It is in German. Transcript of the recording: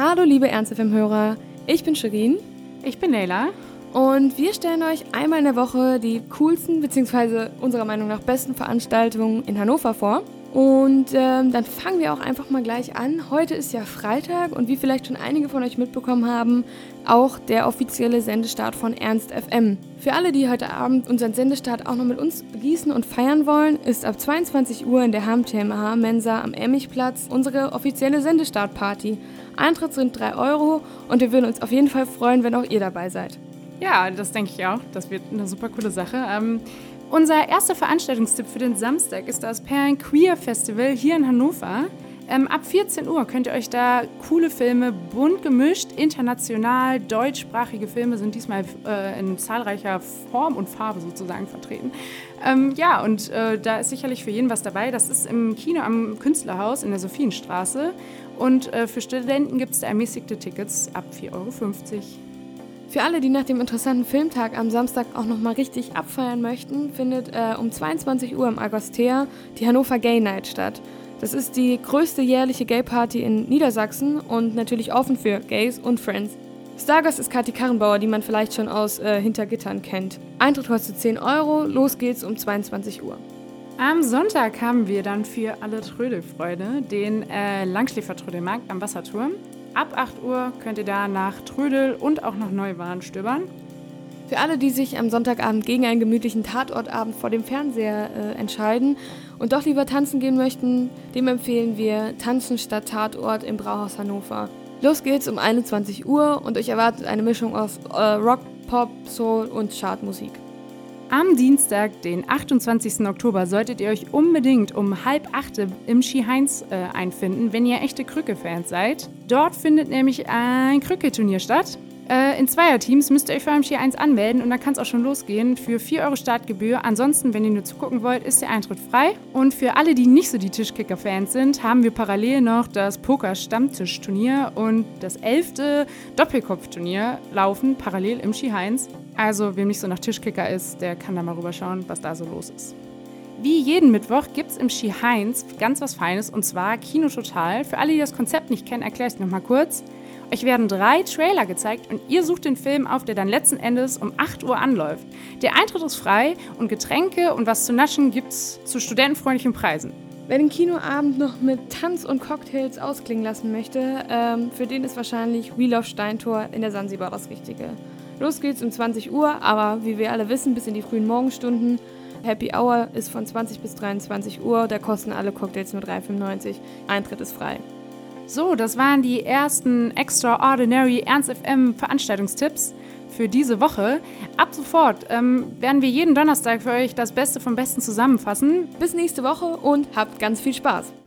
Hallo liebe Ernst FM-Hörer, ich bin Shirin. Ich bin Leila. Und wir stellen euch einmal in der Woche die coolsten bzw. unserer Meinung nach besten Veranstaltungen in Hannover vor. Und ähm, dann fangen wir auch einfach mal gleich an. Heute ist ja Freitag und wie vielleicht schon einige von euch mitbekommen haben, auch der offizielle Sendestart von Ernst FM. Für alle, die heute Abend unseren Sendestart auch noch mit uns begießen und feiern wollen, ist ab 22 Uhr in der HMTMH Mensa am Emmigplatz unsere offizielle Sendestartparty. Eintritt sind 3 Euro und wir würden uns auf jeden Fall freuen, wenn auch ihr dabei seid. Ja, das denke ich auch. Das wird eine super coole Sache. Ähm, unser erster Veranstaltungstipp für den Samstag ist das Perlen Queer Festival hier in Hannover. Ähm, ab 14 Uhr könnt ihr euch da coole Filme, bunt gemischt, international, deutschsprachige Filme sind diesmal äh, in zahlreicher Form und Farbe sozusagen vertreten. Ähm, ja, und äh, da ist sicherlich für jeden was dabei. Das ist im Kino am Künstlerhaus in der Sophienstraße. Und äh, für Studenten gibt es da ermäßigte Tickets ab 4,50 Euro. Für alle, die nach dem interessanten Filmtag am Samstag auch nochmal richtig abfeiern möchten, findet äh, um 22 Uhr im Agostea die Hannover Gay Night statt. Das ist die größte jährliche Gay-Party in Niedersachsen und natürlich offen für Gays und Friends. Stargast ist Kathi Karrenbauer, die man vielleicht schon aus äh, Hintergittern kennt. Eintritt kostet 10 Euro, los geht's um 22 Uhr. Am Sonntag haben wir dann für alle Trödelfreunde den äh, Langschläfer-Trödelmarkt am Wasserturm. Ab 8 Uhr könnt ihr da nach Trödel und auch nach Neuwaren stöbern. Für alle, die sich am Sonntagabend gegen einen gemütlichen Tatortabend vor dem Fernseher äh, entscheiden und doch lieber tanzen gehen möchten, dem empfehlen wir Tanzen statt Tatort im Brauhaus Hannover. Los geht's um 21 Uhr und euch erwartet eine Mischung aus äh, Rock, Pop, Soul und Chartmusik. Am Dienstag, den 28. Oktober, solltet ihr euch unbedingt um halb acht im Ski Heinz äh, einfinden, wenn ihr echte Krücke-Fans seid. Dort findet nämlich ein Krücke-Turnier statt. Äh, in Zweierteams müsst ihr euch vor allem Ski 1 anmelden und dann kann es auch schon losgehen für 4 Euro Startgebühr. Ansonsten, wenn ihr nur zugucken wollt, ist der Eintritt frei. Und für alle, die nicht so die Tischkicker-Fans sind, haben wir parallel noch das Poker-Stammtischturnier und das elfte Doppelkopfturnier laufen parallel im Ski Heinz. Also, wem nicht so nach Tischkicker ist, der kann da mal rüberschauen, was da so los ist. Wie jeden Mittwoch gibt es im Ski Heinz ganz was Feines und zwar Kino Total. Für alle, die das Konzept nicht kennen, erkläre ich es nochmal kurz. Euch werden drei Trailer gezeigt und ihr sucht den Film auf, der dann letzten Endes um 8 Uhr anläuft. Der Eintritt ist frei und Getränke und was zu naschen gibt's zu studentenfreundlichen Preisen. Wer den Kinoabend noch mit Tanz und Cocktails ausklingen lassen möchte, ähm, für den ist wahrscheinlich Wheel of Steintor in der Sansibar das Richtige. Los geht's um 20 Uhr, aber wie wir alle wissen, bis in die frühen Morgenstunden. Happy Hour ist von 20 bis 23 Uhr, da kosten alle Cocktails nur 3,95. Eintritt ist frei. So, das waren die ersten Extraordinary Ernst FM Veranstaltungstipps für diese Woche. Ab sofort ähm, werden wir jeden Donnerstag für euch das Beste vom Besten zusammenfassen. Bis nächste Woche und habt ganz viel Spaß.